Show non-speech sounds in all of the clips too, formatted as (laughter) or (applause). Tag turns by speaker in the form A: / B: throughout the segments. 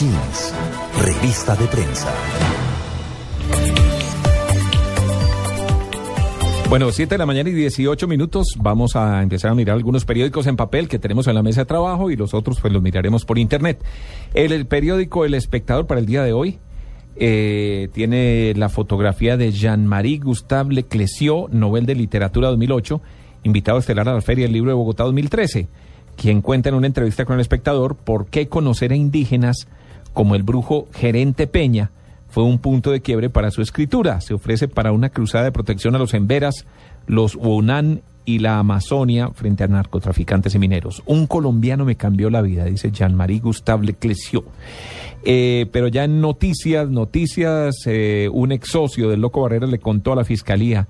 A: Revista de prensa.
B: Bueno, 7 de la mañana y 18 minutos. Vamos a empezar a mirar algunos periódicos en papel que tenemos en la mesa de trabajo y los otros pues los miraremos por internet. El, periódico El Espectador para el día de hoy eh, tiene la fotografía de Jean-Marie Gustave Leclésio, Nobel de Literatura 2008, invitado estelar a la Feria del Libro de Bogotá 2013, quien cuenta en una entrevista con El Espectador por qué conocer a indígenas como el brujo Gerente Peña fue un punto de quiebre para su escritura. Se ofrece para una cruzada de protección a los emberas, los Huonán y la Amazonia frente a narcotraficantes y mineros. Un colombiano me cambió la vida, dice Jean-Marie Gustave Leclésio. Eh, pero ya en noticias, noticias, eh, un ex socio del Loco Barrera le contó a la fiscalía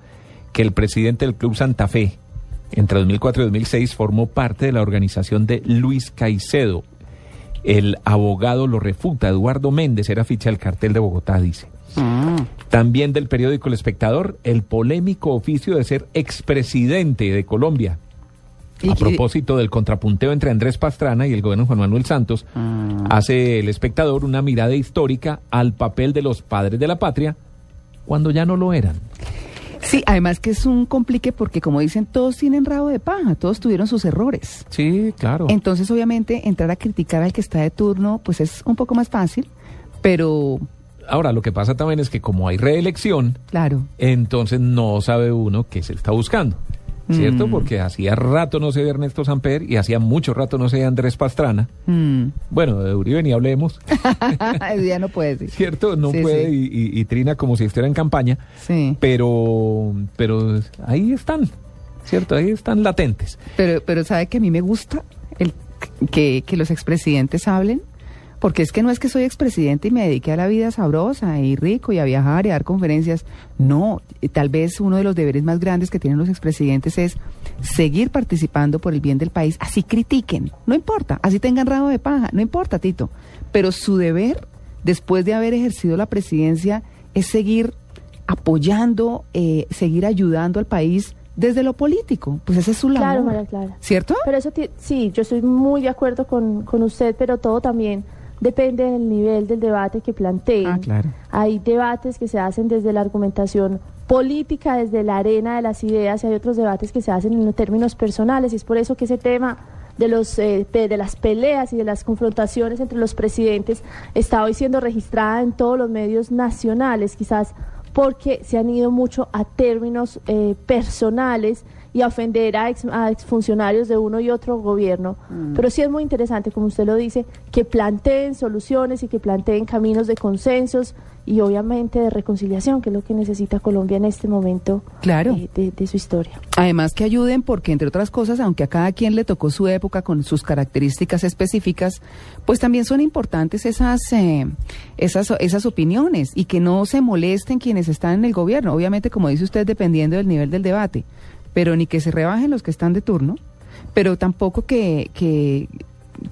B: que el presidente del Club Santa Fe, entre 2004 y 2006, formó parte de la organización de Luis Caicedo, el abogado lo refuta. Eduardo Méndez era ficha del cartel de Bogotá, dice. También del periódico El Espectador, el polémico oficio de ser expresidente de Colombia.
C: ¿Y
B: A propósito del contrapunteo entre Andrés Pastrana y el gobierno Juan Manuel Santos, hace el espectador una mirada histórica al papel de los padres de la patria cuando ya no lo eran.
C: Sí, además que es un complique porque como dicen, todos tienen rabo de paja, todos tuvieron sus errores.
B: Sí, claro.
C: Entonces, obviamente, entrar a criticar al que está de turno, pues es un poco más fácil, pero
B: Ahora, lo que pasa también es que como hay reelección,
C: claro.
B: entonces no sabe uno qué se está buscando. ¿Cierto?
C: Mm.
B: Porque hacía rato no se ve Ernesto Samper y hacía mucho rato no se ve Andrés Pastrana.
C: Mm.
B: Bueno, de Uribe ni hablemos, (laughs)
C: ya no puede.
B: ¿cierto? No
C: Sí,
B: puede
C: sí.
B: Y, y- y trina como si estuviera en campaña,
C: Sí.
B: pero, pero ahí están, ¿cierto? Ahí están latentes.
C: Pero, pero sabe que a mí me gusta el que, que los expresidentes hablen, porque es que no es que soy expresidente y me dediqué a la vida sabrosa y rico y a viajar y a dar conferencias. No, eh, tal vez uno de los deberes más grandes que tienen los expresidentes es seguir participando por el bien del país. Así critiquen, no importa, así tengan rabo de paja, no importa, Tito. Pero su deber, después de haber ejercido la presidencia, es seguir apoyando, eh, seguir ayudando al país desde lo político. Pues ese es su labor.
D: Claro, María Clara.
C: ¿Cierto?
D: Pero eso sí, yo estoy muy de acuerdo con, con usted, pero todo también depende del nivel del debate que planteen.
C: Ah, claro.
D: Hay debates que se hacen desde la argumentación política, desde la arena de las ideas, y hay otros debates que se hacen en términos personales, y es por eso que ese tema de los eh, de las peleas y de las confrontaciones entre los presidentes está hoy siendo registrada en todos los medios nacionales, quizás porque se han ido mucho a términos eh, personales y a ofender a, ex, a exfuncionarios de uno y otro gobierno. Pero sí es muy interesante, como usted lo dice, que planteen soluciones y que planteen caminos de consensos y obviamente de reconciliación, que es lo que necesita Colombia en este momento
C: Claro.
D: eh, de, de su historia.
C: Además que ayuden porque, entre otras cosas, aunque a cada quien le tocó su época con sus características específicas, pues también son importantes esas, eh, esas, esas opiniones y que no se molesten quienes están en el gobierno. Obviamente, como dice usted, dependiendo del nivel del debate, pero ni que se rebajen los que están de turno, pero tampoco que, que,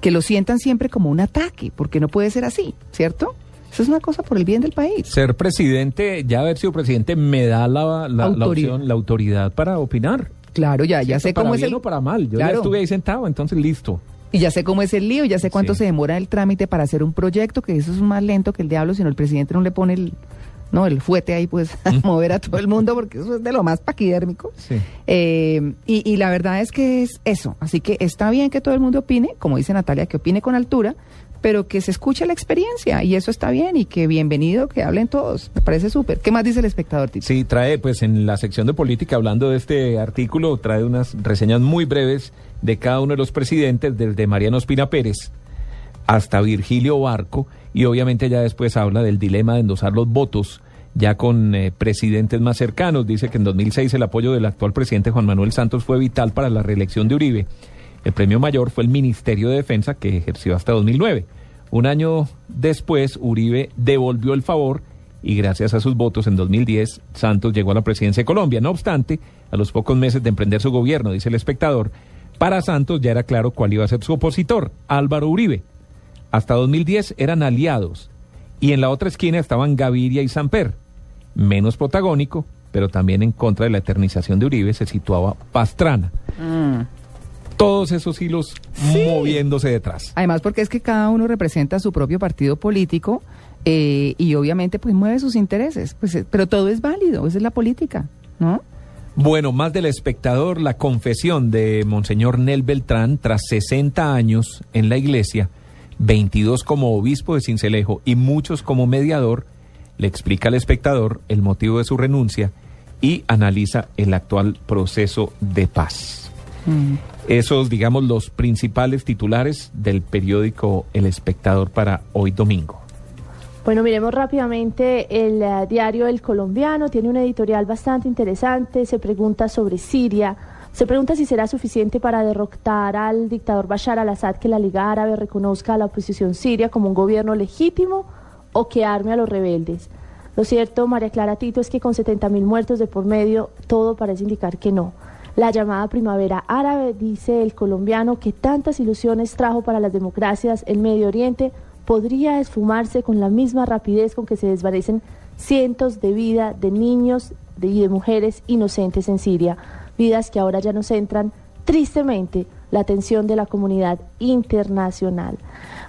C: que lo sientan siempre como un ataque, porque no puede ser así, ¿cierto? Eso es una cosa por el bien del país.
B: Ser presidente, ya haber sido presidente, me da la, la, opción, la autoridad para opinar.
C: Claro, ya, ya sé
B: para
C: cómo es
B: bien
C: el...
B: o para mal. Yo ya estuve ahí sentado, entonces listo.
C: Y ya sé cómo es el lío, ya sé cuánto
B: Sí.
C: se demora el trámite para hacer un proyecto, que eso es más lento que el diablo, si no el presidente no le pone el, no, el fuete ahí, pues, (laughs) a mover a todo el mundo, porque eso es de lo más paquidérmico.
B: Sí.
C: Eh, y, y la verdad es que es eso. Así que está bien que todo el mundo opine, como dice Natalia, que opine con altura, pero que se escuche la experiencia, y eso está bien, y que bienvenido que hablen todos. Me parece súper. ¿Qué más dice el espectador, Tito?
B: Sí, trae, pues en la sección de política, hablando de este artículo, trae unas reseñas muy breves de cada uno de los presidentes, desde Mariano Espina Pérez hasta Virgilio Barco, y obviamente ya después habla del dilema de endosar los votos, ya con eh, presidentes más cercanos. Dice que en 2006 el apoyo del actual presidente Juan Manuel Santos fue vital para la reelección de Uribe. El premio mayor fue el Ministerio de Defensa, que ejerció hasta 2009. Un año después, Uribe devolvió el favor y gracias a sus votos en 2010, Santos llegó a la presidencia de Colombia. No obstante, a los pocos meses de emprender su gobierno, dice el espectador, para Santos ya era claro cuál iba a ser su opositor, Álvaro Uribe. Hasta 2010 eran aliados y en la otra esquina estaban Gaviria y Samper. Menos protagónico, pero también en contra de la eternización de Uribe se situaba Pastrana. Todos esos hilos moviéndose detrás.
C: Además, porque es que cada uno representa su propio partido político eh, y obviamente pues mueve sus intereses. Pues, eh, pero todo es válido, esa es la política, ¿no?
B: Bueno, más del espectador, la confesión de Monseñor Nel Beltrán, tras 60 años en la iglesia, 22 como obispo de Cincelejo y muchos como mediador, le explica al espectador el motivo de su renuncia y analiza el actual proceso de paz. Esos, digamos, los principales titulares del periódico El Espectador para hoy domingo.
D: Bueno, miremos rápidamente el eh, diario El Colombiano, tiene un editorial bastante interesante, se pregunta sobre Siria, se pregunta si será suficiente para derrotar al dictador Bashar al-Assad que la Liga Árabe reconozca a la oposición siria como un gobierno legítimo o que arme a los rebeldes. Lo cierto, María Clara Tito, es que con 70.000 muertos de por medio, todo parece indicar que no. La llamada primavera árabe, dice el colombiano, que tantas ilusiones trajo para las democracias en Medio Oriente, podría esfumarse con la misma rapidez con que se desvanecen cientos de vidas de niños y de mujeres inocentes en Siria, vidas que ahora ya nos centran tristemente la atención de la comunidad internacional.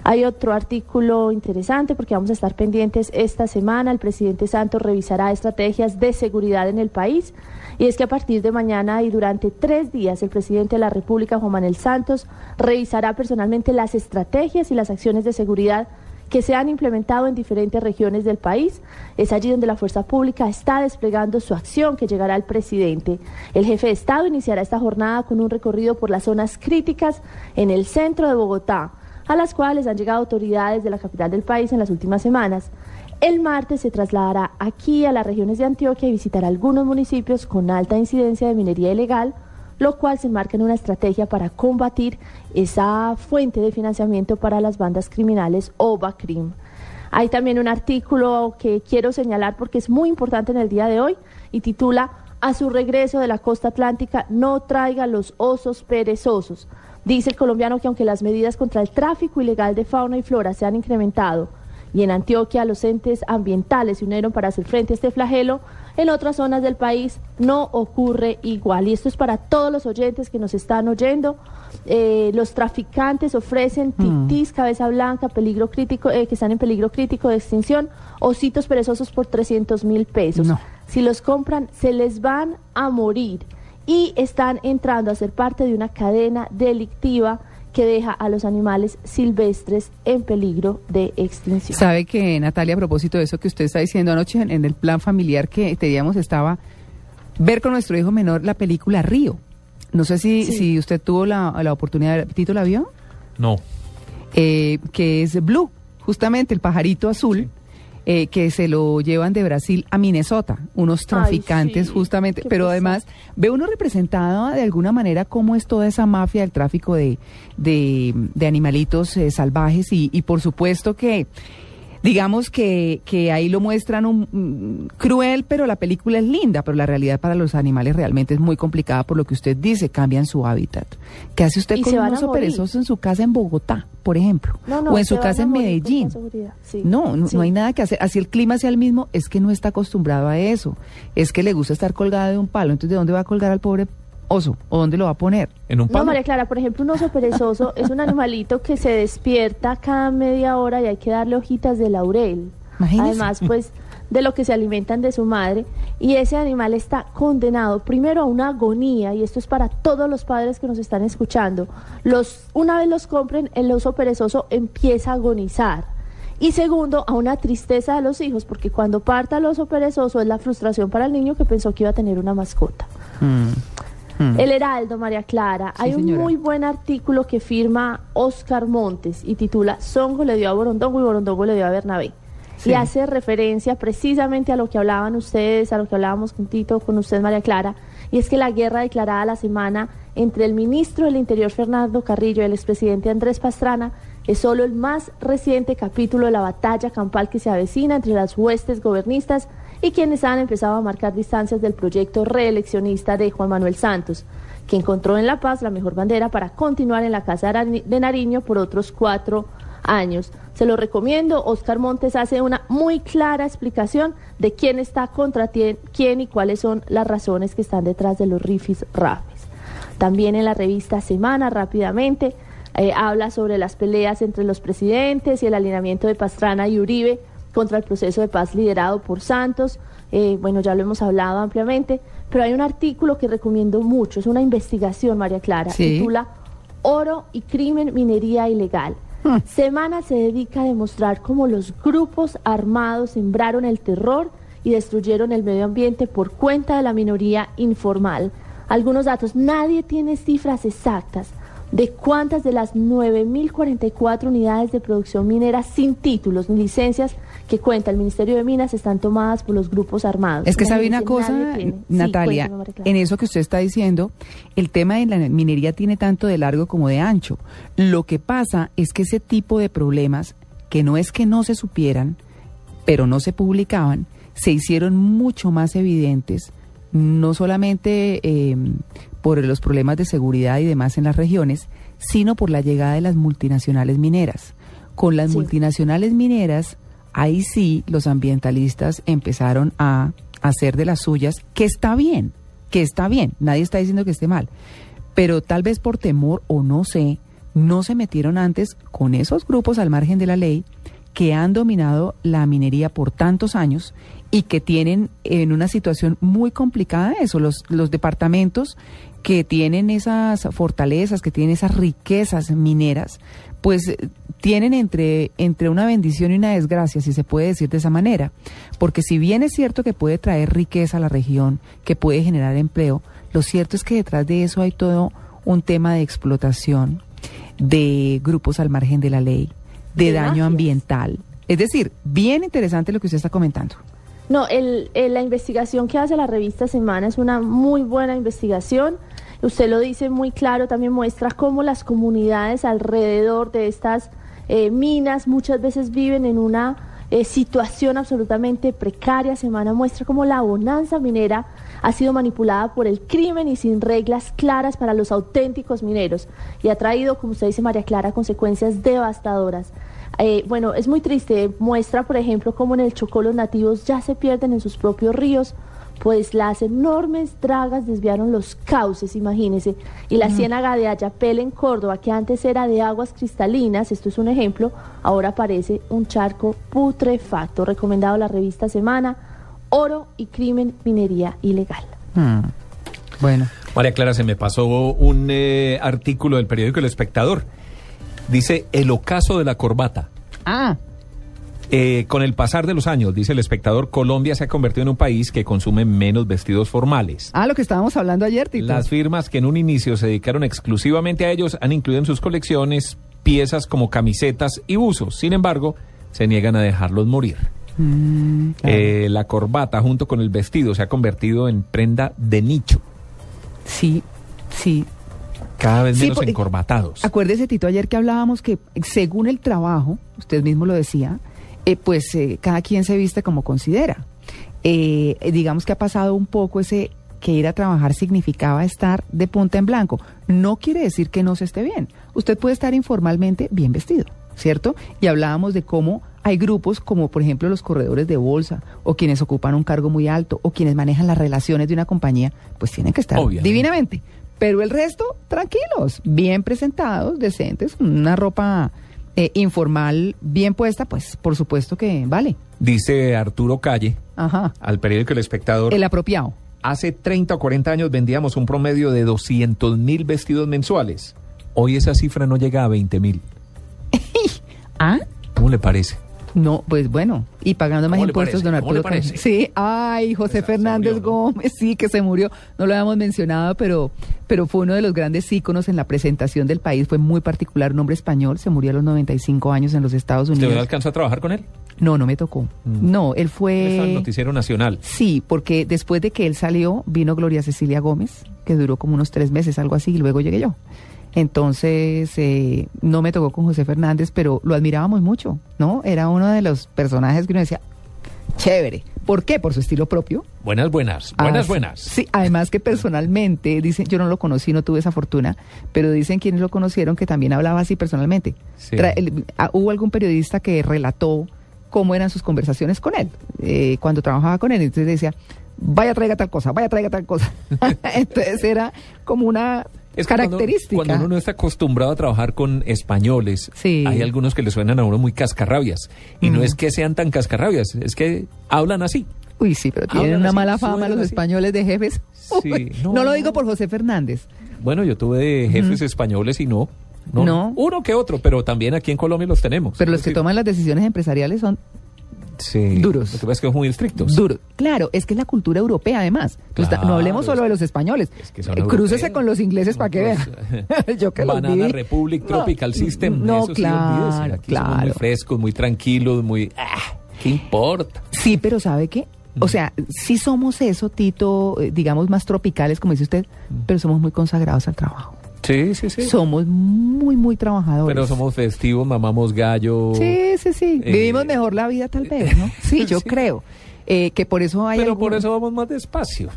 D: Hay otro artículo interesante porque vamos a estar pendientes esta semana. El presidente Santos revisará estrategias de seguridad en el país. Y es que a partir de mañana y durante tres días el presidente de la República, Juan Manuel Santos, revisará personalmente las estrategias y las acciones de seguridad que se han implementado en diferentes regiones del país. Es allí donde la fuerza pública está desplegando su acción que llegará al presidente. El jefe de Estado iniciará esta jornada con un recorrido por las zonas críticas en el centro de Bogotá, a las cuales han llegado autoridades de la capital del país en las últimas semanas. El martes se trasladará aquí a las regiones de Antioquia y visitará algunos municipios con alta incidencia de minería ilegal, lo cual se enmarca en una estrategia para combatir esa fuente de financiamiento para las bandas criminales o Hay también un artículo que quiero señalar porque es muy importante en el día de hoy y titula A su regreso de la costa atlántica no traiga los osos perezosos. Dice el colombiano que aunque las medidas contra el tráfico ilegal de fauna y flora se han incrementado, y en Antioquia los entes ambientales se unieron para hacer frente a este flagelo. En otras zonas del país no ocurre igual. Y esto es para todos los oyentes que nos están oyendo. Eh, los traficantes ofrecen mm. titis, cabeza blanca, peligro crítico, eh, que están en peligro crítico de extinción, ositos perezosos por 300 mil pesos. Si los compran, se les van a morir. Y están entrando a ser parte de una cadena delictiva que deja a los animales silvestres en peligro de extinción.
C: Sabe que, Natalia, a propósito de eso que usted está diciendo anoche en, el plan familiar que teníamos, estaba ver con nuestro hijo menor la película Río. No sé si, si usted tuvo la, la oportunidad, ¿Tito la vio?
B: No.
C: Eh, que es Blue, justamente el pajarito azul. Eh, que se lo llevan de Brasil a Minnesota, unos traficantes justamente, pero además ve uno representado de alguna manera cómo es toda esa mafia del tráfico de, de, animalitos eh, salvajes y, y por supuesto que digamos que, que ahí lo muestran un, cruel, pero la película es linda, pero la realidad para los animales realmente es muy complicada por lo que usted dice, cambian su hábitat. ¿Qué hace usted con un oso perezoso en su casa en Bogotá, por ejemplo? o en su casa en Medellín. no, no, hay nada que hacer. Así el clima sea el mismo, es que no está acostumbrado a eso. Es que le gusta estar colgado de un palo. Entonces, ¿de dónde va a colgar al pobre oso? ¿O dónde lo va a poner?
B: ¿En un palo?
D: No, María Clara, por ejemplo, un oso perezoso es un animalito que se despierta cada media hora y hay que darle hojitas de laurel. Además, pues, de lo que se alimentan de su madre. Y ese animal está condenado primero a una agonía, y esto es para todos los padres que nos están escuchando. Los, una vez los compren, el oso perezoso empieza a agonizar. Y segundo, a una tristeza de los hijos, porque cuando parta el oso perezoso es la frustración para el niño que pensó que iba a tener una mascota. Mm. Mm. El Heraldo, María Clara. Hay un muy buen artículo que firma Oscar Montes y titula Songo le dio a Borondongo y Borondongo le dio a Bernabé. Y hace referencia precisamente a lo que hablaban ustedes, a lo que hablábamos con Tito, con usted, María Clara, y es que la guerra declarada la semana entre el ministro del Interior, Fernando Carrillo, y el expresidente Andrés Pastrana, es solo el más reciente capítulo de la batalla campal que se avecina entre las huestes gobernistas y quienes han empezado a marcar distancias del proyecto reeleccionista de Juan Manuel Santos, que encontró en La Paz la mejor bandera para continuar en la Casa de Nariño por otros cuatro años. Se lo recomiendo. Oscar Montes hace una muy clara explicación de quién está contra quién y cuáles son las razones que están detrás de los rifis rafes. También en la revista Semana, rápidamente, eh, habla sobre las peleas entre los presidentes y el alineamiento de Pastrana y Uribe contra el proceso de paz liderado por Santos. Eh, bueno, ya lo hemos hablado ampliamente, pero hay un artículo que recomiendo mucho, es una investigación, María Clara, titula Oro y crimen, minería ilegal. Hmm. Semana se dedica a demostrar cómo los grupos armados sembraron el terror y destruyeron el medio ambiente por cuenta de la minoría informal. Algunos datos, nadie tiene cifras exactas, de cuántas de las 9.044 unidades de producción minera sin títulos ni licencias que cuenta el Ministerio de Minas están tomadas por los grupos armados.
C: Es que sabe una cosa, Natalia, en eso que usted está diciendo, el tema de la minería tiene tanto de largo como de ancho. Lo que pasa es que ese tipo de problemas, que no es que no se supieran, pero no se publicaban, se hicieron mucho más evidentes no solamente eh, por los problemas de seguridad y demás en las regiones, sino por la llegada de las multinacionales mineras. Con las multinacionales mineras, ahí sí los ambientalistas empezaron a hacer de las suyas, que está bien, que está bien, nadie está diciendo que esté mal, pero tal vez por temor o no sé, no se metieron antes con esos grupos al margen de la ley que han dominado la minería por tantos años y que tienen en una situación muy complicada eso, los, los departamentos que tienen esas fortalezas, que tienen esas riquezas mineras, pues tienen entre, entre una bendición y una desgracia, si se puede decir de esa manera. Porque si bien es cierto que puede traer riqueza a la región, que puede generar empleo, lo cierto es que detrás de eso hay todo un tema de explotación, de grupos al margen de la ley, de daño ambiental. Es decir, bien interesante lo que usted está comentando.
D: No, el, la investigación que hace la revista Semana es una muy buena investigación. Usted lo dice muy claro, también muestra cómo las comunidades alrededor de estas eh, minas muchas veces viven en una eh, situación absolutamente precaria. Semana muestra cómo la bonanza minera ha sido manipulada por el crimen y sin reglas claras para los auténticos mineros y ha traído, como usted dice María Clara, consecuencias devastadoras. Eh, bueno, es muy triste. Muestra, por ejemplo, cómo en el Chocó los nativos ya se pierden en sus propios ríos, pues las enormes dragas desviaron los cauces, imagínese. Y la ciénaga de Ayapel en Córdoba, que antes era de aguas cristalinas, esto es un ejemplo, ahora parece un charco putrefacto. Recomendado la revista Semana, Oro y Crimen, Minería Ilegal.
B: Hmm. Bueno. María Clara, se me pasó un eh, artículo del periódico El Espectador Dice el ocaso de la corbata.
C: Ah.
B: Eh, con el pasar de los años, dice el espectador, Colombia se ha convertido en un país que consume menos vestidos formales.
C: Ah, lo que estábamos hablando ayer, Tito.
B: Las firmas que en un inicio se dedicaron exclusivamente a ellos han incluido en sus colecciones piezas como camisetas y buzos. Sin embargo, se niegan a dejarlos morir. Mm, eh, la corbata junto con el vestido se ha convertido en prenda de nicho.
C: Sí, sí,
B: cada vez menos encorbatados.
C: Acuérdese, Tito, ayer que hablábamos que según el trabajo, usted mismo lo decía, eh, pues eh, cada quien se viste como considera. Eh, digamos que ha pasado un poco ese que ir a trabajar significaba estar de punta en blanco. No quiere decir que no se esté bien. Usted puede estar informalmente bien vestido, ¿cierto? Y hablábamos de cómo hay grupos como por ejemplo los corredores de bolsa o quienes ocupan un cargo muy alto o quienes manejan las relaciones de una compañía, pues tienen que estar divinamente. Pero el resto, tranquilos, bien presentados, decentes, una ropa eh, informal bien puesta, pues por supuesto que vale.
B: Dice Arturo Calle al periódico El Espectador.
C: El apropiado.
B: Hace 30 o 40 años vendíamos un promedio de 200 mil vestidos mensuales. Hoy esa cifra no llega a 20 mil. (laughs)
C: ¿Ah?
B: ¿Cómo le parece?
C: No, pues bueno, y pagando más impuestos, don Arturo. Sí, ay, José Fernández Gómez, sí, que se murió. No lo habíamos mencionado, pero, pero fue uno de los grandes íconos en la presentación del país. Fue muy particular, un hombre español, se murió a los 95 años en los Estados Unidos.
B: ¿Usted alcanzó a trabajar con él?
C: No, no me tocó. Mm. No, él fue...
B: el noticiero nacional.
C: Sí, porque después de que él salió, vino Gloria Cecilia Gómez, que duró como unos tres meses, algo así, y luego llegué yo. Entonces, eh, no me tocó con José Fernández, pero lo admirábamos mucho, ¿no? Era uno de los personajes que uno decía, chévere. ¿Por qué? Por su estilo propio.
B: Buenas, buenas, buenas,
C: Ah,
B: buenas.
C: Sí, además que personalmente, dicen, yo no lo conocí, no tuve esa fortuna, pero dicen quienes lo conocieron que también hablaba así personalmente.
B: Sí.
C: Tra- el- ah, hubo algún periodista que relató cómo eran sus conversaciones con él, eh, cuando trabajaba con él. Entonces decía, vaya traiga tal cosa, vaya traiga tal cosa. (laughs) Entonces era como una
B: Es cuando-
C: característica.
B: Cuando, uno no está acostumbrado a trabajar con españoles,
C: Sí.
B: hay algunos que le suenan a uno muy cascarrabias. Y no es que sean tan cascarrabias, es que hablan así.
C: Uy, sí, pero tienen
B: Hablan
C: una
B: así,
C: mala fama los
B: así.
C: españoles de jefes.
B: Sí,
C: Uy,
B: no,
C: no, lo digo por José Fernández.
B: Bueno, yo tuve jefes españoles y no, no.
C: No.
B: Uno que otro, pero también aquí en Colombia los tenemos.
C: Pero los que toman las decisiones empresariales son
B: sí,
C: duros.
B: Lo que pasa es que son muy estrictos.
C: Duro. Claro, es que es la cultura europea además.
B: Claro,
C: no hablemos solo de los españoles.
B: es que
C: Eh, Crúcese con los ingleses para que vean. (laughs) Yo que los
B: Banana
C: vi.
B: Republic,
C: No,
B: Tropical System.
C: No,
B: eso sí,
C: claro.
B: Aquí somos muy
C: claro.
B: frescos, muy tranquilos, muy... ah, ¿Qué importa?
C: Sí, pero ¿sabe qué? O sea, sí somos eso, Tito, eh, digamos más tropicales, como dice usted, pero somos muy consagrados al trabajo.
B: Sí, sí, sí.
C: Somos muy, muy trabajadores.
B: Pero somos festivos, mamamos gallo.
C: Sí, sí, sí.
B: Eh,
C: Vivimos mejor la vida tal vez, ¿no? Sí, (laughs) yo
B: Sí.
C: creo. Eh, que por eso hay
B: Pero
C: algún-
B: por eso vamos más despacio.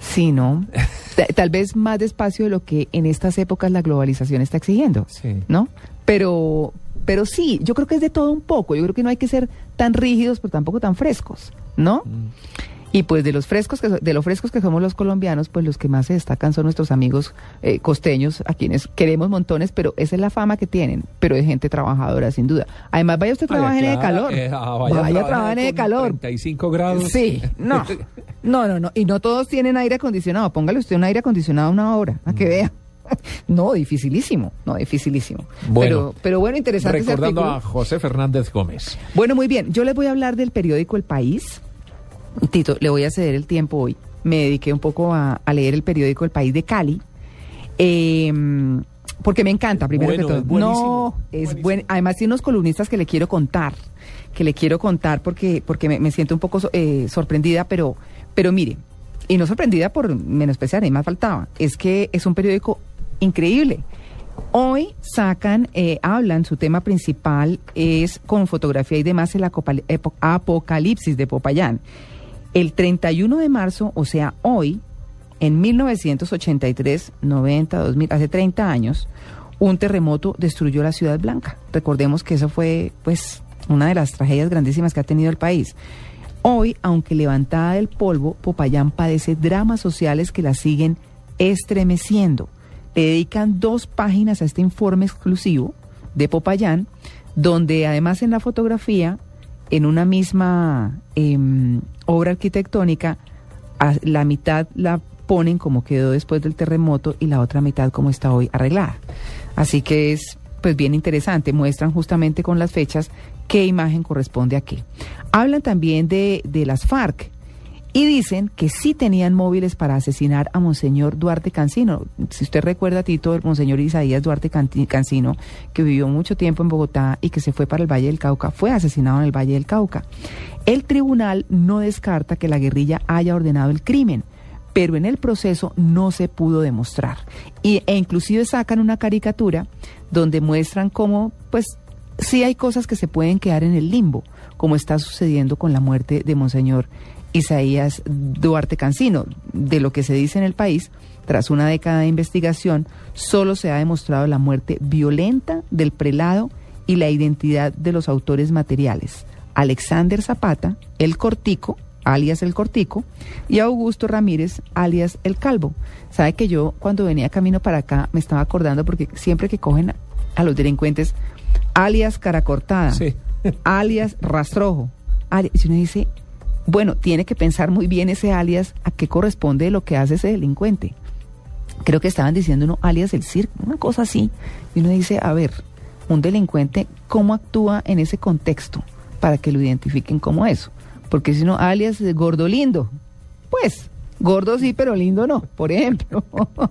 C: Sí, ¿no? (laughs) Ta- Tal vez más despacio de lo que en estas épocas la globalización está exigiendo,
B: Sí.
C: ¿no? Pero, pero sí, yo creo que es de todo un poco. Yo creo que no hay que ser tan rígidos, pero tampoco tan frescos, ¿no?
B: Mm.
C: Y pues de los frescos que de los frescos que somos los colombianos, pues los que más se destacan son nuestros amigos eh, costeños, a quienes queremos montones, pero esa es la fama que tienen, pero de gente trabajadora, sin duda. Además, vaya usted a trabajar en el
B: Vaya,
C: calor.
B: eh, ah,
C: vaya a trabajar en el calor.
B: 35 grados.
C: Sí, (laughs) no. No, no, no. Y no todos tienen aire acondicionado. Póngale usted un aire acondicionado una hora, a que vea. (laughs) No, dificilísimo. No, dificilísimo.
B: Bueno,
C: pero, pero bueno, interesante.
B: Recordando a José Fernández Gómez.
C: Bueno, muy bien. Yo les voy a hablar del periódico El País. Tito, le voy a ceder el tiempo hoy. Me dediqué un poco a, a leer el periódico El País de Cali. Eh, porque me encanta, primero
B: Bueno,
C: que todo.
B: es
C: no, es
B: buenísimo.
C: buen. Además, tiene unos columnistas que le quiero contar. Que le quiero contar porque, porque me, me siento un poco eh, sorprendida, pero, pero mire, y no sorprendida por menospreciar, ni más faltaba. Es que es un periódico increíble. Hoy sacan, eh, hablan, su tema principal es con fotografía y demás el apocalipsis de Popayán. El 31 de marzo, o sea, hoy, en 1983, 90, 2000, hace 30 años, un terremoto destruyó la Ciudad Blanca. Recordemos que eso fue, pues, una de las tragedias grandísimas que ha tenido el país. Hoy, aunque levantada del polvo, Popayán padece dramas sociales que la siguen estremeciendo. Le dedican dos páginas a este informe exclusivo de Popayán, donde además en la fotografía, en una misma em, obra arquitectónica, la mitad la ponen como quedó después del terremoto y la otra mitad como está hoy arreglada. Así que es pues bien interesante, muestran justamente con las fechas qué imagen corresponde a qué. Hablan también de, de las FARC y dicen que sí tenían móviles para asesinar a Monseñor Duarte Cancino. Si usted recuerda, Tito, el Monseñor Isaías Duarte Cancino, que vivió mucho tiempo en Bogotá y que se fue para el Valle del Cauca, fue asesinado en el Valle del Cauca. El tribunal no descarta que la guerrilla haya ordenado el crimen, pero en el proceso no se pudo demostrar. Y, e inclusive sacan una caricatura donde muestran cómo, pues, sí hay cosas que se pueden quedar en el limbo, como está sucediendo con la muerte de Monseñor Isaías Duarte Cancino. De lo que se dice en el país, tras una década de investigación, solo se ha demostrado la muerte violenta del prelado y la identidad de los autores materiales. Alexander Zapata, el Cortico, alias el Cortico, y Augusto Ramírez, alias el Calvo. Sabe que yo cuando venía camino para acá me estaba acordando porque siempre que cogen a, los delincuentes, alias cara cortada,
B: Sí.
C: alias rastrojo, alias, y uno dice, bueno, tiene que pensar muy bien ese alias a qué corresponde lo que hace ese delincuente. Creo que estaban diciendo uno alias el circo, una cosa así. Y uno dice, a ver, un delincuente, ¿cómo actúa en ese contexto para que lo identifiquen como eso? Porque si no, alias gordo lindo, pues, gordo sí, pero lindo no, por ejemplo. (laughs)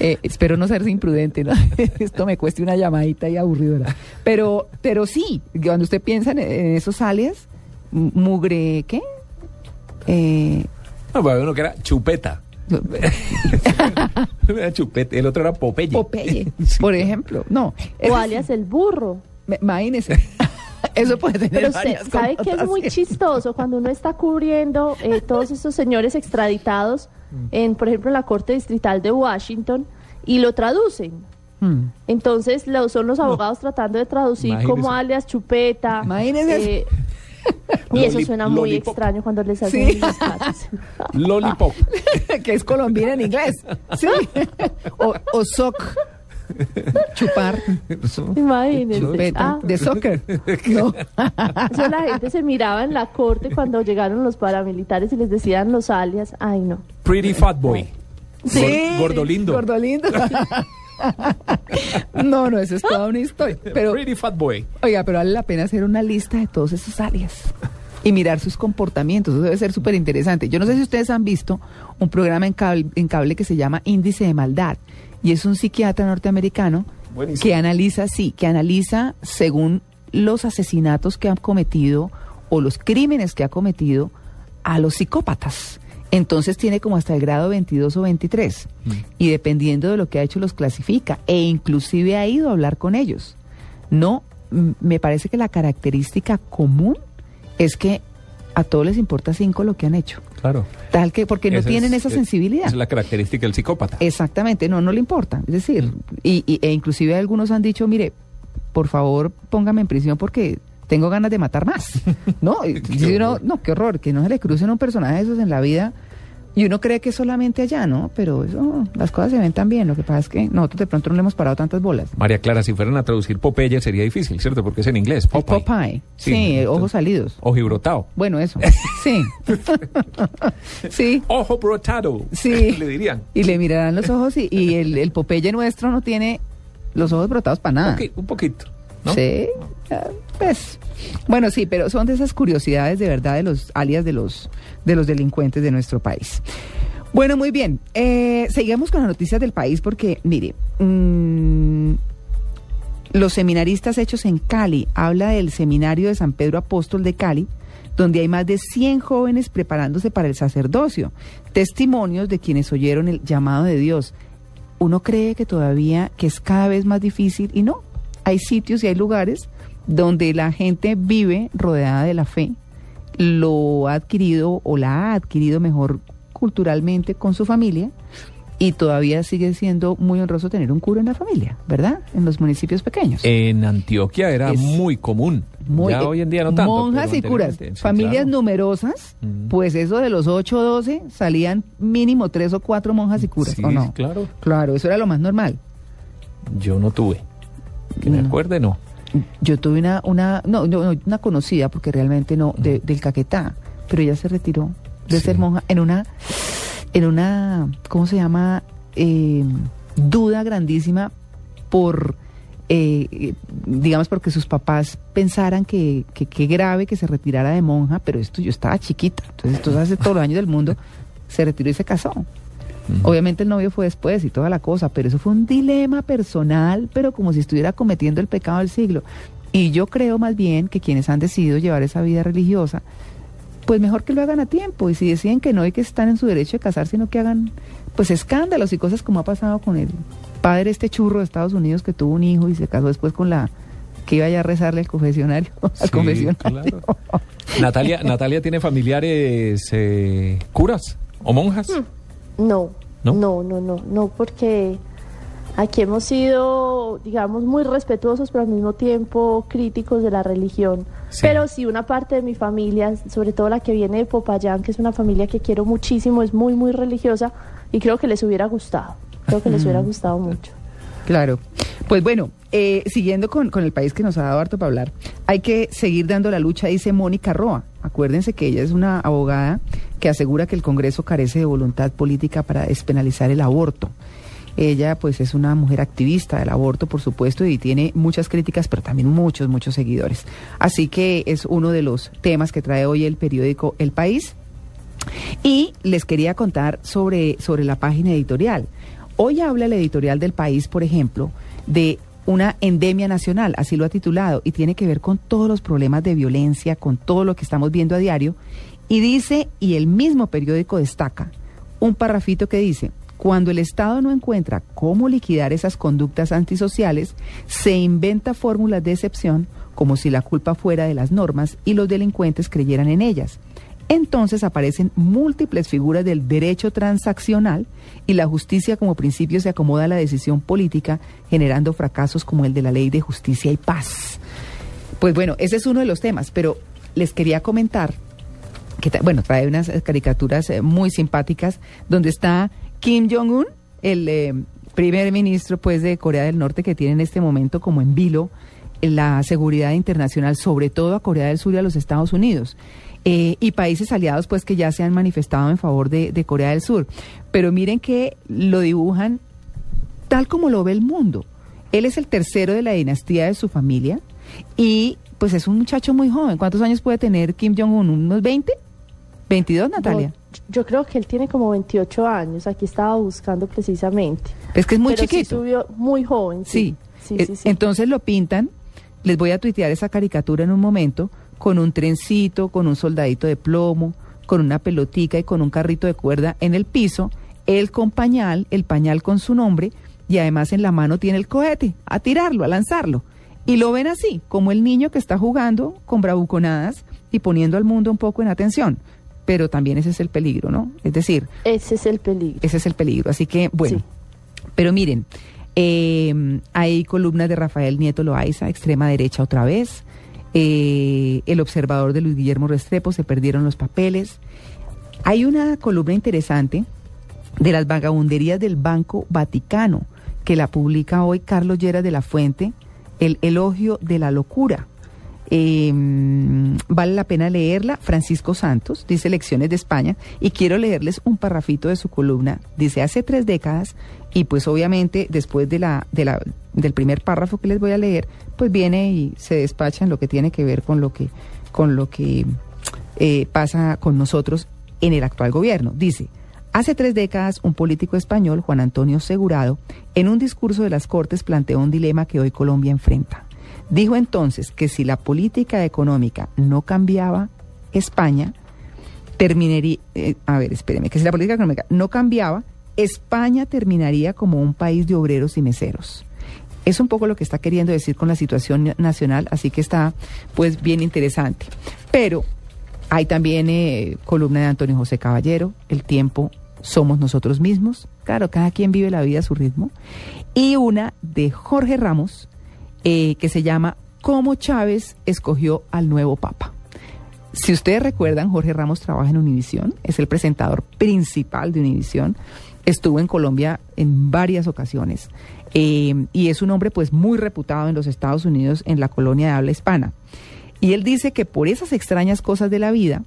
C: Eh, espero no ser imprudente, ¿no? (laughs) Esto me cueste una llamadita y aburridora. Pero, pero sí, cuando usted piensa en, esos alias, mugre, ¿qué? Eh,
B: No, pues uno que era chupeta. (laughs) Era Chupete, el otro era Popeye.
C: Popeye, (laughs)
B: Sí.
C: por ejemplo. No.
D: O alias el burro.
C: Imagínese. (laughs) Eso puede tener
D: Pero usted sabe que es muy chistoso cuando uno está cubriendo eh, todos estos señores extraditados
C: Mm.
D: en, por ejemplo, la Corte Distrital de Washington y lo traducen.
C: Mm.
D: Entonces lo- son los abogados tratando de traducir
B: Imagínese.
D: como alias chupeta.
C: Imagínese.
D: eh, y eso suena muy
B: lollipop.
D: extraño cuando les hacen
C: Sí.
D: los. (laughs)
B: Lollipop. (laughs)
C: que es colombiana en inglés. Sí. O, o soc. Chupar.
D: Imagínense.
C: Chupeta.
D: Ah,
C: De soccer. (laughs) No.
D: eso la gente se miraba en la corte cuando llegaron los paramilitares y les decían los alias. Ay, no.
B: Pretty Fat Boy.
C: Sí.
B: Gor- Gordolindo.
C: Gordolindo. (laughs) No, no, eso es toda una historia. (laughs) Pero,
B: Pretty Fat Boy.
C: oiga, pero vale la pena hacer una lista de todos esos alias y mirar sus comportamientos. Eso debe ser súper interesante. Yo no sé si ustedes han visto un programa en cable, en cable que se llama Índice de Maldad y es un psiquiatra norteamericano
B: Buenísimo.
C: que analiza, sí, que analiza según los asesinatos que han cometido o los crímenes que ha cometido a los psicópatas. Entonces tiene como hasta el grado 22 o 23 y dependiendo de lo que ha hecho los clasifica e inclusive ha ido a hablar con ellos. No, me parece que la característica común es que a todos les importa cinco lo que han hecho.
B: Claro.
C: Tal que porque no
B: Esa
C: tienen
B: es-
C: esa
B: es-
C: sensibilidad.
B: Esa es la característica del psicópata.
C: Exactamente, no, no le importa. Es decir,
B: Mm.
C: y, y- e inclusive algunos han dicho, mire, por favor, póngame en prisión porque tengo ganas de matar más. (laughs) ¿No? Y uno, no, qué horror, que no se le crucen un personaje de esos en la vida. Y uno cree que es solamente allá, ¿no? Pero eso, las cosas se ven tan bien. Lo que pasa es que nosotros de pronto no le hemos parado tantas bolas.
B: María Clara, si fueran a traducir Popeye sería difícil, ¿cierto? Porque es en inglés. Popeye.
C: Popeye. Sí,
B: entonces-
C: ojos salidos.
B: Ojibrotado.
C: Bueno, eso. (laughs) Sí. (laughs) sí.
B: Ojo brotado.
C: Sí.
B: Le dirían.
C: Y le mirarán los ojos y, y el, el Popeye nuestro no tiene los ojos brotados para nada.
B: Un, poqui- un poquito. ¿no?
C: Sí, pues. Bueno, sí, pero son de esas curiosidades de verdad de los alias de los, de los delincuentes de nuestro país. Bueno, muy bien. Eh, seguimos con las noticias del país porque, mire, mm, los seminaristas hechos en Cali, habla del seminario de San Pedro Apóstol de Cali, donde hay más de 100 jóvenes preparándose para el sacerdocio. Testimonios de quienes oyeron el llamado de Dios. Uno cree que todavía, que es cada vez más difícil y no. Hay sitios y hay lugares donde la gente vive rodeada de la fe, lo ha adquirido o la ha adquirido mejor culturalmente con su familia y todavía sigue siendo muy honroso tener un cura en la familia, ¿verdad? En los municipios pequeños.
B: En Antioquia era
C: Es
B: muy común.
C: Muy-
B: ya hoy en día no tanto.
C: Monjas y curas, familias
B: claro.
C: numerosas, pues eso de los 8 o 12 salían mínimo tres o cuatro monjas y curas,
B: Sí,
C: ¿o no?
B: claro.
C: Claro, eso era lo más normal.
B: Yo no tuve. Que me acuerde, no.
C: Yo tuve una, una, no, no, no, una conocida, porque realmente no, de- del Caquetá, pero ella se retiró de
B: Sí.
C: ser monja en una, en una, ¿cómo se llama? Eh, duda grandísima por, eh, eh, digamos, porque sus papás pensaran que, que, que grave que se retirara de monja, pero esto yo estaba chiquita, entonces esto hace todos los años del mundo, se retiró y se casó. Obviamente el novio fue después y toda la cosa, pero eso fue un dilema personal, pero como si estuviera cometiendo el pecado del siglo. Y yo creo más bien que quienes han decidido llevar esa vida religiosa, pues mejor que lo hagan a tiempo. Y si deciden que no y que están en su derecho de casar, sino que hagan pues escándalos y cosas como ha pasado con el padre este churro de Estados Unidos que tuvo un hijo y se casó después con la que iba ya a rezarle al confesionario. (laughs) al
B: Sí,
C: confesionario.
B: claro. Natalia, Natalia tiene familiares eh, curas o monjas.
D: No,
B: ¿No?
D: no, no, no, no, porque aquí hemos sido, digamos, muy respetuosos, pero al mismo tiempo críticos de la religión.
B: Sí.
D: Pero sí, una parte de mi familia, sobre todo la que viene de Popayán, que es una familia que quiero muchísimo, es muy, muy religiosa y creo que les hubiera gustado. Creo que les hubiera gustado mucho.
C: Claro. Pues bueno, eh, siguiendo con, con el país que nos ha dado harto para hablar, hay que seguir dando la lucha, dice Mónica Roa. Acuérdense que ella es una abogada que asegura que el Congreso carece de voluntad política para despenalizar el aborto. Ella pues es una mujer activista del aborto, por supuesto, y tiene muchas críticas, pero también muchos, muchos seguidores. Así que es uno de los temas que trae hoy el periódico El País. Y les quería contar sobre, sobre la página editorial. Hoy habla el editorial del país, por ejemplo, de una endemia nacional, así lo ha titulado, y tiene que ver con todos los problemas de violencia, con todo lo que estamos viendo a diario. Y dice, y el mismo periódico destaca, un parrafito que dice, cuando el Estado no encuentra cómo liquidar esas conductas antisociales, se inventa fórmulas de excepción como si la culpa fuera de las normas y los delincuentes creyeran en ellas. Entonces aparecen múltiples figuras del derecho transaccional y la justicia como principio se acomoda a la decisión política, generando fracasos como el de la ley de justicia y paz. Pues bueno, ese es uno de los temas, pero les quería comentar que, bueno, trae unas eh, caricaturas eh, muy simpáticas donde está Kim Jong-un, el eh, primer ministro pues de Corea del Norte que tiene en este momento como en vilo la seguridad internacional, sobre todo a Corea del Sur y a los Estados Unidos. Y países aliados pues que ya se han manifestado en favor de Corea del Sur. Pero miren que lo dibujan tal como lo ve el mundo. Él es el tercero de la dinastía de su familia y pues es un muchacho muy joven. ¿Cuántos años puede tener Kim Jong-un? ¿Unos 20? ¿22, Natalia?
D: Yo, yo creo que él tiene como 28 años. Aquí estaba buscando precisamente.
C: Es que es muy
D: Pero sí
C: chiquito.
D: subió muy joven.
C: Sí.
D: Sí,
C: Eh,
D: sí, sí.
C: Entonces lo pintan, les voy a tuitear esa caricatura en un momento, con un trencito, con un soldadito de plomo, con una pelotica y con un carrito de cuerda en el piso, él con pañal, el pañal con su nombre, y además en la mano tiene el cohete, a tirarlo, a lanzarlo. Y lo ven así, como el niño que está jugando con bravuconadas y poniendo al mundo un poco en atención. Pero también ese es el peligro, ¿no? Es decir,
D: Ese es el peligro.
C: ese es el peligro. Así que, bueno.
D: Sí.
C: Pero miren, eh, hay columnas de Rafael Nieto Loaiza, extrema derecha otra vez. Eh, el observador de Luis Guillermo Restrepo, se perdieron los papeles. Hay una columna interesante de las vagabunderías del Banco Vaticano, que la publica hoy Carlos Lleras de la Fuente, El elogio de la locura. Eh, vale la pena leerla. Francisco Santos dice Lecciones de España y quiero leerles un parrafito de su columna. Dice hace tres décadas y pues obviamente después de la, de la, del primer párrafo que les voy a leer, pues viene y se despacha en lo que tiene que ver con lo que, con lo que eh, pasa con nosotros en el actual gobierno. Dice, hace tres décadas un político español, Juan Antonio Segurado, en un discurso de las Cortes planteó un dilema que hoy Colombia enfrenta. Dijo entonces que si la política económica no cambiaba, España terminaría, eh, a ver, espéreme, que si la política económica no cambiaba, España terminaría como un país de obreros y meseros. Es un poco lo que está queriendo decir con la situación nacional, así que está pues bien interesante. Pero hay también eh, columna de Antonio José Caballero, El tiempo somos nosotros mismos. Claro, cada quien vive la vida a su ritmo. Y una de Jorge Ramos, eh, que se llama Cómo Chávez escogió al nuevo Papa. Si ustedes recuerdan, Jorge Ramos trabaja en Univisión, es el presentador principal de Univisión. Estuvo en Colombia en varias ocasiones eh, y es un hombre pues muy reputado en los Estados Unidos en la colonia de habla hispana. Y él dice que por esas extrañas cosas de la vida,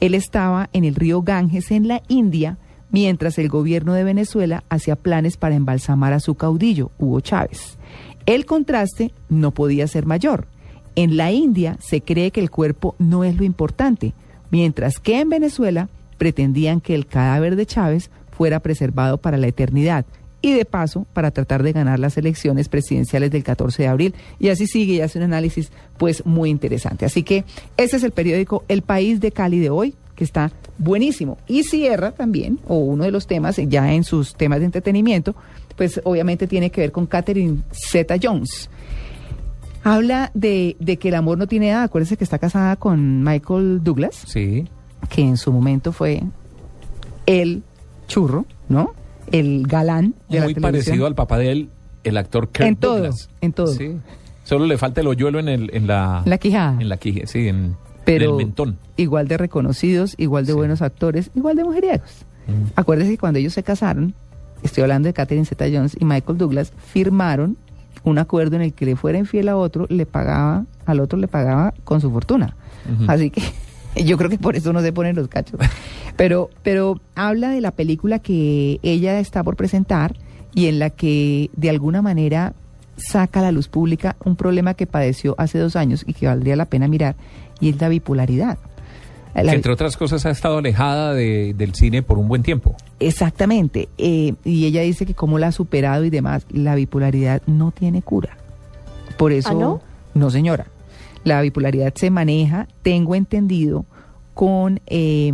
C: él estaba en el río Ganges en la India mientras el gobierno de Venezuela hacía planes para embalsamar a su caudillo, Hugo Chávez. El contraste no podía ser mayor. En la India se cree que el cuerpo no es lo importante, mientras que en Venezuela pretendían que el cadáver de Chávez fuera preservado para la eternidad y de paso para tratar de ganar las elecciones presidenciales del 14 de abril. Y así sigue y hace un análisis pues muy interesante. Así que ese es el periódico El País de Cali de hoy, que está buenísimo. Y cierra también, o uno de los temas, ya en sus temas de entretenimiento, pues obviamente tiene que ver con Catherine Zeta Jones. Habla de, de que el amor no tiene edad. Acuérdense que está casada con Michael Douglas,
B: Sí.
C: que en su momento fue el churro, ¿no? El galán de
B: Muy
C: la
B: parecido al papá de él, el actor Kirk
C: En todo,
B: Douglas.
C: en todo.
B: Sí. Solo le falta el hoyuelo en, el, en la...
C: La quijada.
B: En la quija, sí, en,
C: Pero igual de reconocidos, igual de
B: Sí.
C: buenos actores, igual de mujeriegos.
B: Mm.
C: Acuérdense que cuando ellos se casaron, estoy hablando de Catherine Zeta Jones y Michael Douglas, firmaron un acuerdo en el que le fuera infiel a otro, le pagaba, al otro le pagaba con su fortuna. Así que (laughs) yo creo que por eso no se ponen los cachos. Pero, pero habla de la película que ella está por presentar y en la que de alguna manera saca a la luz pública un problema que padeció hace dos años y que valdría la pena mirar, y es la bipolaridad. La-
B: Que entre otras cosas ha estado alejada de- del cine por un buen tiempo.
C: Exactamente. eh, y ella dice que cómo la ha superado y demás. La bipolaridad no tiene cura. Por eso.
D: ¿Ah, no?
C: señora. La bipolaridad se maneja, tengo entendido, con eh,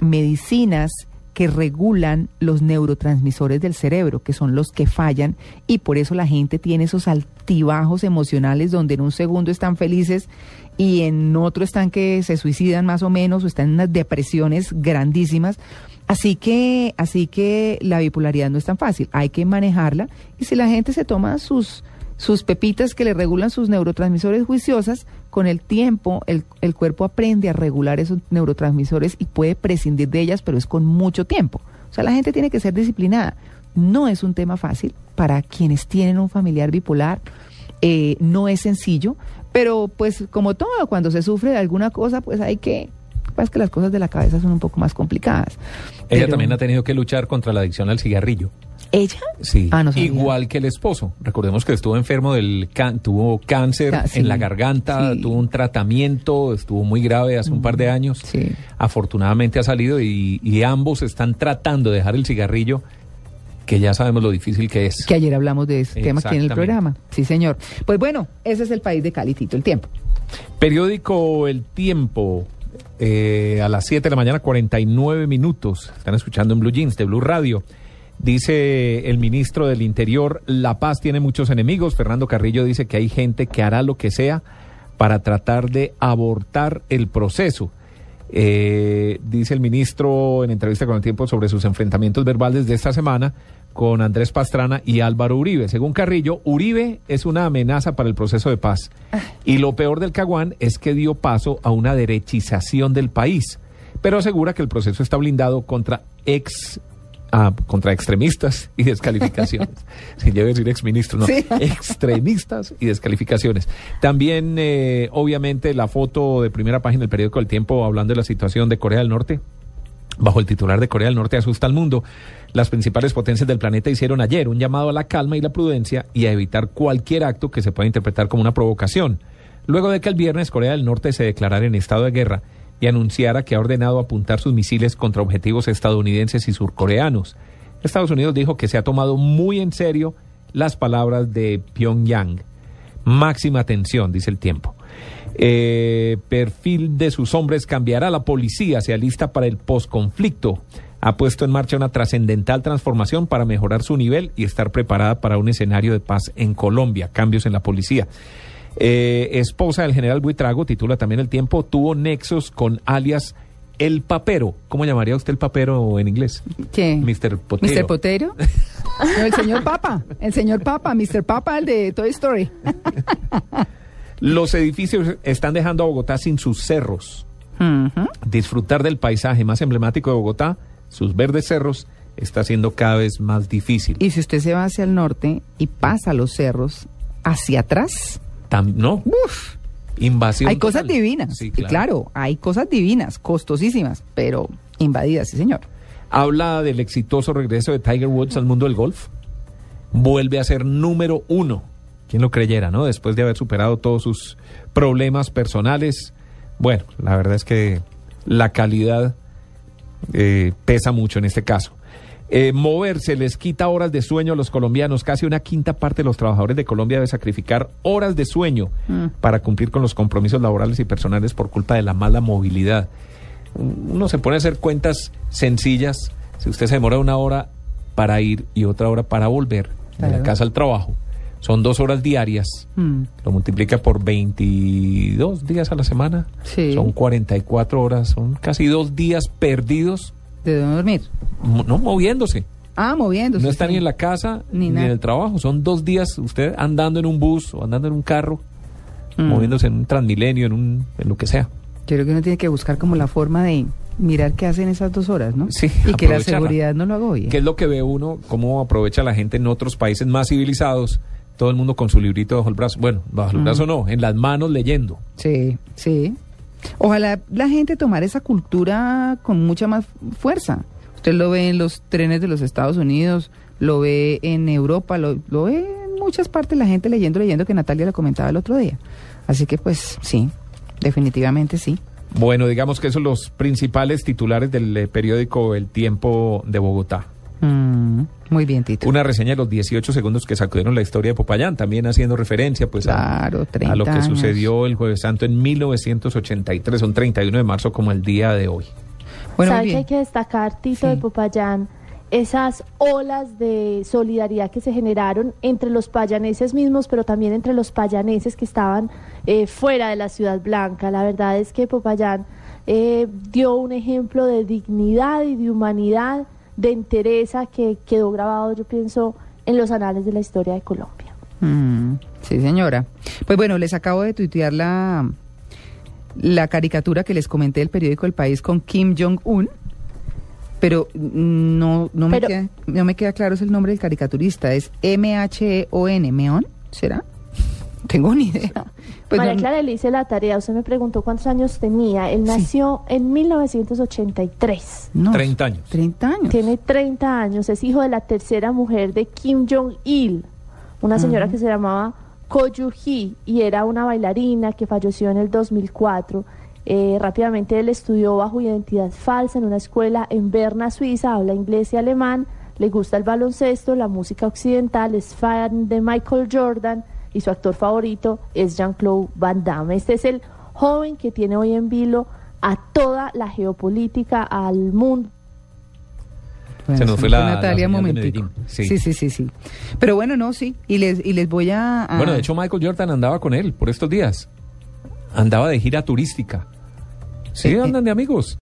C: medicinas que regulan los neurotransmisores del cerebro, que son los que fallan, y por eso la gente tiene esos altibajos emocionales donde en un segundo están felices y en otro están que se suicidan más o menos o están en unas depresiones grandísimas. Así que, así que la bipolaridad no es tan fácil, hay que manejarla y si la gente se toma sus sus pepitas que le regulan sus neurotransmisores juiciosas, con el tiempo el, el, cuerpo aprende a regular esos neurotransmisores y puede prescindir de ellas, pero es con mucho tiempo. O sea, la gente tiene que ser disciplinada. No es un tema fácil para quienes tienen un familiar bipolar, eh, no es sencillo, pero pues como todo, cuando se sufre de alguna cosa, pues hay que es que las cosas de la cabeza son un poco más complicadas.
B: Ella pero... también ha tenido que luchar contra la adicción al cigarrillo.
C: ¿Ella?
B: Sí,
C: Ah, no
B: igual que el esposo. Recordemos que estuvo enfermo del can tuvo cáncer
C: sí,
B: en la garganta,
C: sí.
B: tuvo un tratamiento, estuvo muy grave hace un par de años. Afortunadamente ha salido y, y ambos están tratando de dejar el cigarrillo, que ya sabemos lo difícil que es.
C: Que ayer hablamos de ese tema aquí en el programa. Sí, señor. Pues bueno, ese es el país de Calitito, el tiempo.
B: Periódico El Tiempo, eh, a las 7 de la mañana, 49 minutos. Están escuchando en Blue Jeans de Blue Radio. Dice el ministro del Interior, La Paz tiene muchos enemigos. Fernando Carrillo dice que hay gente que hará lo que sea para tratar de abortar el proceso. Eh, dice el ministro en entrevista con el tiempo sobre sus enfrentamientos verbales de esta semana con Andrés Pastrana y Álvaro Uribe. Según Carrillo, Uribe es una amenaza para el proceso de paz. Y lo peor del Caguán es que dio paso a una derechización del país. Pero asegura que el proceso está blindado contra ex ah, contra extremistas y descalificaciones. Si yo iba a decir exministro, no.
C: Sí.
B: Extremistas y descalificaciones. También, eh, obviamente, la foto de primera página del periódico El Tiempo hablando de la situación de Corea del Norte. Bajo el titular de Corea del Norte asusta al mundo. Las principales potencias del planeta hicieron ayer un llamado a la calma y la prudencia y a evitar cualquier acto que se pueda interpretar como una provocación. Luego de que el viernes Corea del Norte se declarara en estado de guerra y anunciara que ha ordenado apuntar sus misiles contra objetivos estadounidenses y surcoreanos. Estados Unidos dijo que se ha tomado muy en serio las palabras de Pyongyang. Máxima atención, dice el tiempo. Eh, perfil de sus hombres cambiará. La policía se alista para el posconflicto. Ha puesto en marcha una trascendental transformación para mejorar su nivel y estar preparada para un escenario de paz en Colombia. Cambios en la policía. Eh, esposa del general Buitrago, titula también el tiempo, tuvo nexos con alias El Papero. ¿Cómo llamaría usted el papero en inglés?
C: ¿Qué?
B: Mr. Potero.
C: ¿Mr. Potero? (laughs) No, el señor Papa. El señor Papa, Mr. Papa, el de Toy Story. (laughs)
B: Los edificios están dejando a Bogotá sin sus cerros. Disfrutar del paisaje más emblemático de Bogotá, sus verdes cerros, está siendo cada vez más difícil.
C: Y si usted se va hacia el norte y pasa los cerros hacia atrás,
B: Tam- ¿No?
C: ¡uf!
B: Invasión.
C: hay cosas divinas.
B: Sí,
C: Y
B: claro.
C: claro, hay cosas divinas, costosísimas, pero invadidas, sí, señor.
B: Habla del exitoso regreso de Tiger Woods al mundo del golf. Vuelve a ser número uno. ¿Quién lo creyera, no? Después de haber superado todos sus problemas personales. Bueno, la verdad es que la calidad eh, pesa mucho en este caso. Eh, moverse les quita horas de sueño a los colombianos. Casi una quinta parte de los trabajadores de Colombia debe sacrificar horas de sueño para cumplir con los compromisos laborales y personales por culpa de la mala movilidad. Uno se pone a hacer cuentas sencillas. Si usted se demora una hora para ir y otra hora para volver de la casa al trabajo, son dos horas diarias.
C: Mm.
B: Lo multiplica por 22 días a la semana.
C: Sí.
B: Son 44 horas, son casi dos días perdidos,
C: ¿De dónde dormir?
B: no moviéndose.
C: Ah, moviéndose.
B: No está
C: sí.
B: ni en la casa
C: Ni
B: ni, en el trabajo. Son dos días usted andando en un bus o andando en un carro,
C: Mm.
B: moviéndose en un transmilenio, en, un, en lo que sea.
C: Yo creo que uno tiene que buscar como la forma de mirar qué hacen esas dos horas, ¿no?
B: Sí,
C: y que la seguridad no lo agobie.
B: ¿Qué es lo que ve uno? ¿Cómo aprovecha la gente en otros países más civilizados? Todo el mundo con su librito bajo el brazo. Bueno, bajo el brazo no, en las manos leyendo.
C: Sí, sí. Ojalá la gente tomara esa cultura con mucha más fuerza. Usted lo ve en los trenes de los Estados Unidos, lo ve en Europa, lo, lo ve en muchas partes la gente leyendo, leyendo que Natalia lo comentaba el otro día. Así que pues sí, definitivamente sí.
B: Bueno, digamos que esos son los principales titulares del eh, periódico El Tiempo de Bogotá.
C: Mm, muy bien, Tito.
B: Una reseña de los 18 segundos que sacudieron la historia de Popayán, también haciendo referencia pues a-
C: Claro,
B: a,
C: 30
B: lo que
C: años.
B: sucedió el jueves santo en 1983, un 31 de marzo como el día de hoy.
C: Bueno, muy
D: ¿Sabe que hay que destacar, Tito
C: Sí.
D: de Popayán, esas olas de solidaridad que se generaron entre los payaneses mismos, pero también entre los payaneses que estaban eh, fuera de la Ciudad Blanca? La verdad es que Popayán eh, dio un ejemplo de dignidad y de humanidad, de entereza que quedó grabado, yo pienso, en los anales de la historia de Colombia.
C: Mm, sí, señora. Pues bueno, les acabo de tuitear la, la caricatura que les comenté del periódico El País con Kim Jong-un, pero no, no, me queda, no me queda claro es el nombre del caricaturista. ¿Es M-H-E-O-N? ¿Meón? ¿Será? (laughs) Tengo ni idea. Pues
D: María Clara le hice la tarea, usted me preguntó cuántos años tenía. Él
C: Sí.
D: nació en 1983.
C: no,
B: 30 años.
C: 30 años.
D: Tiene 30 años, es hijo de la tercera mujer de Kim Jong-il, una señora que se llamaba Ko Yoo-hee y era una bailarina que falleció en el 2004. Eh, rápidamente él estudió bajo identidad falsa en una escuela en Berna, Suiza, habla inglés y alemán, le gusta el baloncesto, la música occidental, es fan de Michael Jordan y su actor favorito es Jean-Claude Van Damme. Este es el joven que tiene hoy en vilo a toda la geopolítica, al mundo.
C: Bueno,
B: Se nos fue la- la
C: Natalia
B: de
C: momentico.
B: Sí.
C: Sí. sí, sí, sí, Pero bueno, no, sí. Y les, y les voy a... a-
B: Bueno, de hecho Michael Jordan andaba con él por estos días. Andaba de gira turística. Sí,
C: Eh, eh.
B: andan de amigos.